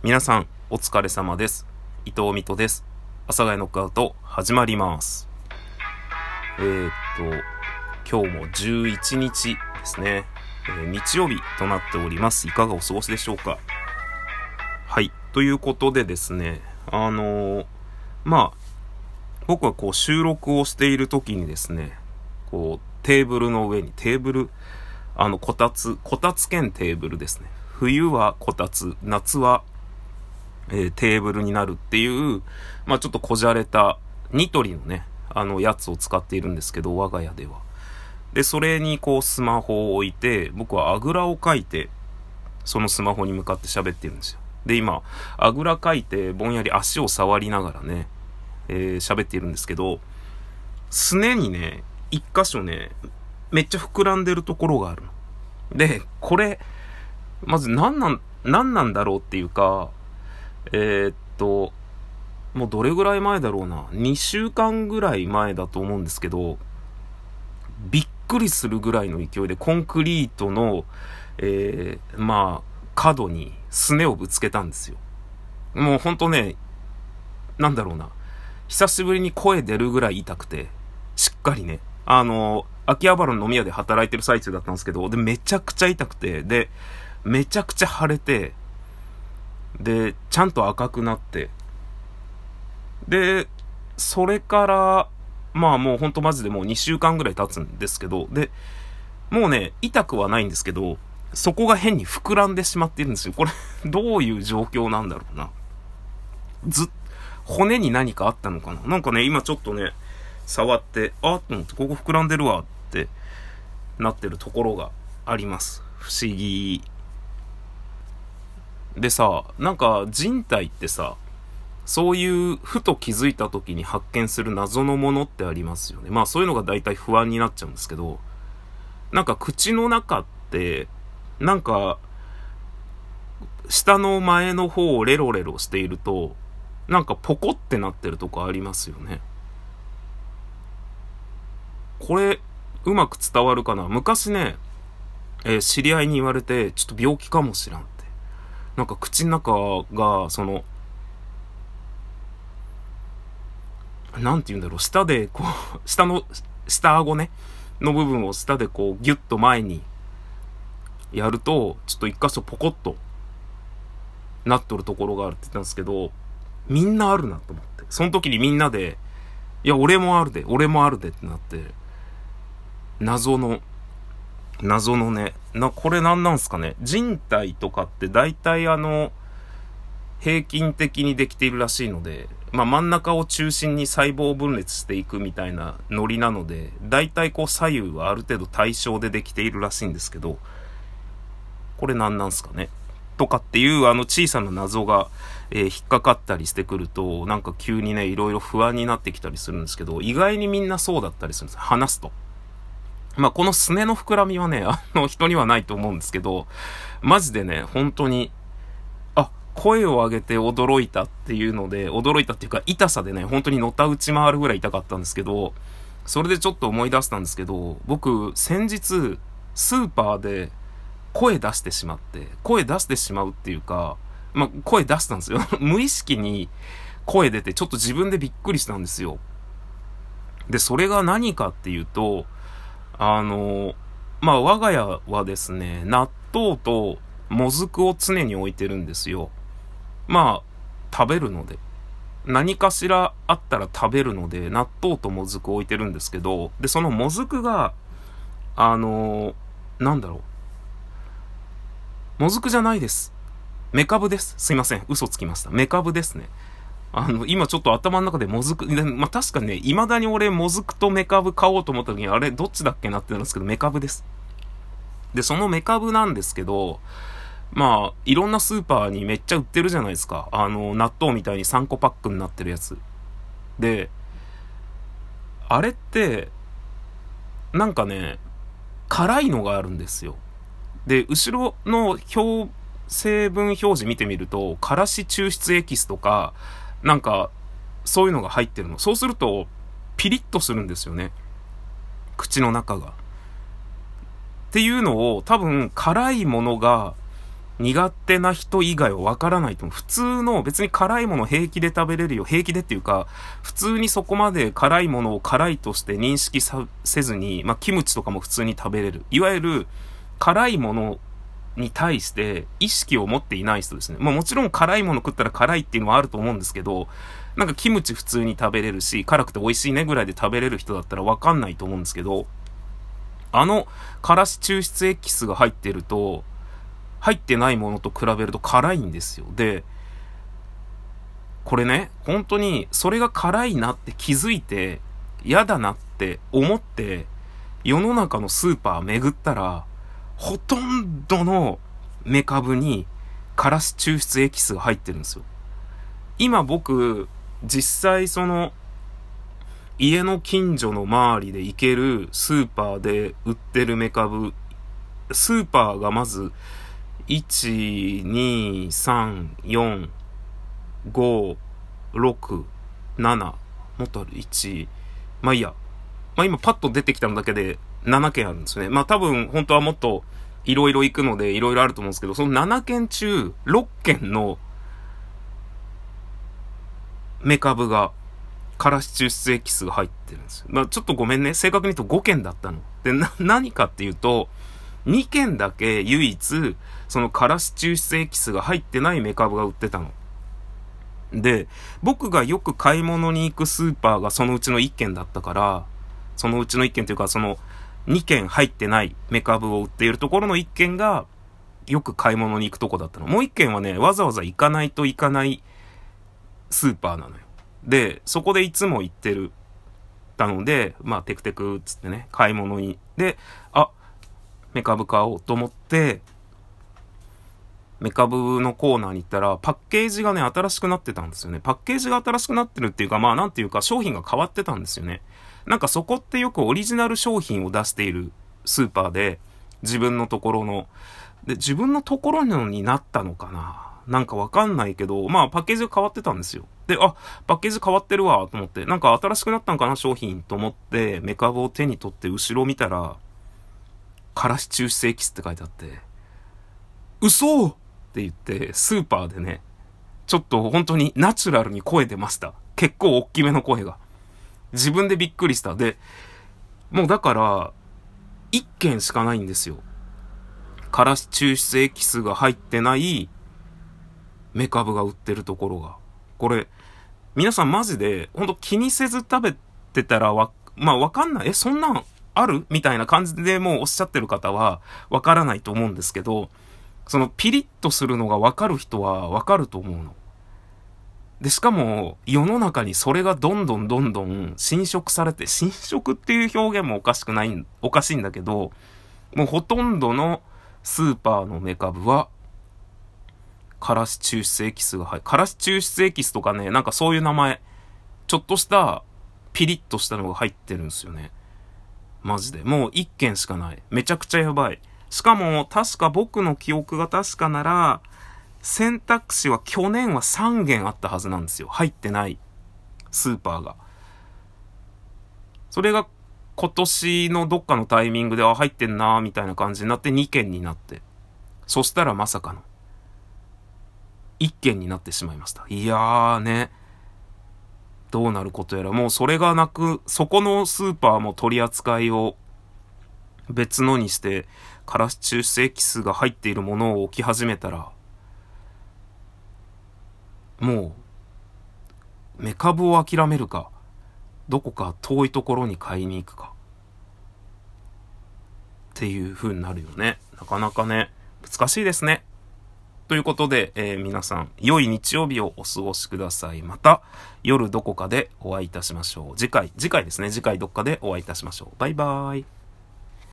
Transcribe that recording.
皆さん、お疲れ様です。伊藤美斗です。阿佐ヶ谷ノックアウト、始まります。えー、っと、今日も11日ですね。えー日曜日となっております。いかがお過ごしでしょうか？はい。ということでですね、あのーまあ、僕はこう収録をしている時にですね、こうテーブルの上にテーブル、あのこたつ、こたつ兼テーブルですね。冬はこたつ、夏は、えテーブルになるっていう、まあちょっとこじゃれたニトリのね、あのやつを使っているんですけど、我が家では。で、それにこうスマホを置いて、僕はあぐらをかいて、そのスマホに向かって喋ってるんですよ。で、今、あぐらかいて、ぼんやり足を触りながらね、えー喋っているんですけど、すねにね、一箇所ね、めっちゃ膨らんでるところがあるの。で、これ、まず何なん、何なんだろうっていうか、えーっと、もうどれぐらい前だろうな？2週間ぐらい前だと思うんですけど、びっくりするぐらいの勢いでコンクリートの、えー、まあ、角にすねをぶつけたんですよ。もうほんとね、なんだろうな。久しぶりに声出るぐらい痛くて、しっかりね。あの、秋葉原の飲み屋で働いてる最中だったんですけど、で、めちゃくちゃ痛くて、で、めちゃくちゃ腫れて、で、ちゃんと赤くなって、で、それから、まあもうほんとマジでもう2週間ぐらい経つんですけど、で、もうね、痛くはないんですけど、そこが変に膨らんでしまっているんですよ。これ、どういう状況なんだろうな。ず、骨に何かあったのかななんかね、今ちょっとね、触って、あっと思って、ここ膨らんでるわってなってるところがあります。不思議。でさ、なんか人体ってさ、そういうふと気づいた時に発見する謎のものってありますよね。まあそういうのが大体不安になっちゃうんですけど、なんか口の中って、なんか、下の前の方をレロレロしていると、なんかポコってなってるとこありますよね。これ、うまく伝わるかな？昔ね、えー知り合いに言われて、ちょっと病気かもしらん。なんか口の中が、その、なんて言うんだろう、下で、こう、下の、下顎ね、の部分を下でこう、ギュッと前に、やると、ちょっと一箇所ポコッと、なっとるところがあるって言ったんですけど、みんなあるなと思って。その時にみんなで、いや、俺もあるで、俺もあるでってなって、謎の、謎のね、な、これ何なんすかね？人体とかって大体あの、平均的にできているらしいので、まあ真ん中を中心に細胞分裂していくみたいなノリなので、大体こう左右はある程度対称でできているらしいんですけど、これ何なんすかね？とかっていうあの小さな謎が、えー引っかかったりしてくると、なんか急にね、いろいろ不安になってきたりするんですけど、意外にみんなそうだったりするんです。話すと。まあ、このすねの膨らみはね、あの、人にはないと思うんですけど、マジでね、本当に、あ、声を上げて驚いたっていうので、驚いたっていうか、痛さでね、本当にのたうち回るぐらい痛かったんですけど、それでちょっと思い出したんですけど、僕、先日、スーパーで声出してしまって、声出してしまうっていうか、まあ、声出したんですよ。無意識に声出て、ちょっと自分でびっくりしたんですよ。で、それが何かっていうと、あの、まあ、我が家はですね、納豆ともずくを常に置いてるんですよ。まあ、食べるので。何かしらあったら食べるので、納豆ともずく置いてるんですけど、で、そのもずくが、あの、なんだろう。もずくじゃないです。メカブです。すいません。嘘つきました。メカブですね。あの、今ちょっと頭の中でもずく、まあ、確かね、未だに俺もずくとメカブ買おうと思った時に、あれ、どっちだっけなってなんですけど、メカブです。で、そのメカブなんですけど、まあ、いろんなスーパーにめっちゃ売ってるじゃないですか。あの、納豆みたいに3個パックになってるやつ。で、あれって、なんかね、辛いのがあるんですよ。で、後ろの表、成分表示見てみると、からし抽出エキスとか、なんか、そういうのが入ってるの。そうすると、ピリッとするんですよね。口の中が。っていうのを、多分、辛いものが、苦手な人以外はわからないと思う。普通の別に辛いもの平気で食べれるよ。平気でっていうか、普通にそこまで辛いものを辛いとして認識せずに、まあ、キムチとかも普通に食べれる。いわゆる、辛いものに対して意識を持っていない人ですね。まあ、もちろん辛いもの食ったら辛いっていうのはあると思うんですけど、なんかキムチ普通に食べれるし、辛くて美味しいねぐらいで食べれる人だったらわかんないと思うんですけど、あの、辛子抽出エキスが入ってると、入ってないものと比べると辛いんですよ。で、これね、本当にそれが辛いなって気づいて、嫌だなって思って、世の中のスーパー巡ったら、ほとんどのメカブに辛子抽出エキスが入ってるんですよ。今僕、実際その、家の近所の周りで行けるスーパーで売ってるメカブ、スーパーがまず、1、2、3、4、5、6、7、もっとある、1、まあいいや。まあ今パッと出てきたのだけで7件あるんですね。まあ多分本当はもっといろいろ行くのでいろいろあると思うんですけど、その7件中6件のメカブが、からし抽出エキスが入ってるんですよ。まあちょっとごめんね。正確に言うと5件だったの。で、な、何かっていうと、2件だけ唯一、そのからし抽出エキスが入ってないメカブが売ってたの。で、僕がよく買い物に行くスーパーがそのうちの1軒だったから、そのうちの1軒というか、その2軒入ってないメカブを売っているところの1軒が、よく買い物に行くとこだったの。もう1軒はね、わざわざ行かないといかないスーパーなのよ。で、そこでいつも行ってる。たので、まあ、テクテクっつってね、買い物に。で、あ、メカブ買おうと思って、メカブのコーナーに行ったら、パッケージがね、新しくなってたんですよね。パッケージが新しくなってるっていうか、まあなんていうか、商品が変わってたんですよね。なんかそこってよくオリジナル商品を出しているスーパーで、自分のところの、で、自分のところのになったのかな？なんかわかんないけど、まあパッケージが変わってたんですよ。で、あ、パッケージ変わってるわ、と思って、なんか新しくなったんかな、商品と思って、メカブを手に取って後ろ見たら、からし抽出エキスって書いてあって、嘘って言って、スーパーでね、ちょっと本当にナチュラルに声出ました。結構大きめの声が。自分でびっくりした。で、もうだから、一件しかないんですよ。からし抽出エキスが入ってないメカブが売ってるところが。これ、皆さんマジで、ほんと気にせず食べてたらわ、まあわかんない。え、そんなんある？みたいな感じでもうおっしゃってる方はわからないと思うんですけど、そのピリッとするのがわかる人はわかると思うの。で、しかも世の中にそれがどんどんどんどん侵食されて、侵食っていう表現もおかしくない、おかしいんだけど、もうほとんどのスーパーのメカブは、からし抽出エキスが入る。からし抽出エキスとかね、なんかそういう名前、ちょっとしたピリッとしたのが入ってるんですよね。マジで。もう一件しかない。めちゃくちゃやばい。しかも、確か僕の記憶が確かなら、選択肢は去年は3件あったはずなんですよ。入ってないスーパーが。それが今年のどっかのタイミングで、あ、入ってんなーみたいな感じになって2件になって。そしたらまさかの、1件になってしまいました。いやーね。どうなることやら、もうそれがなく、そこのスーパーも取り扱いを別のにして、カラス中性エキスが入っているものを置き始めたら、もう、メカブを諦めるか、どこか遠いところに買いに行くか。っていう風になるよね。なかなかね、難しいですね。ということで、えー、皆さん、良い日曜日をお過ごしください。また、夜どこかでお会いいたしましょう。次回、次回ですね。次回どっかでお会いいたしましょう。バイバーイ。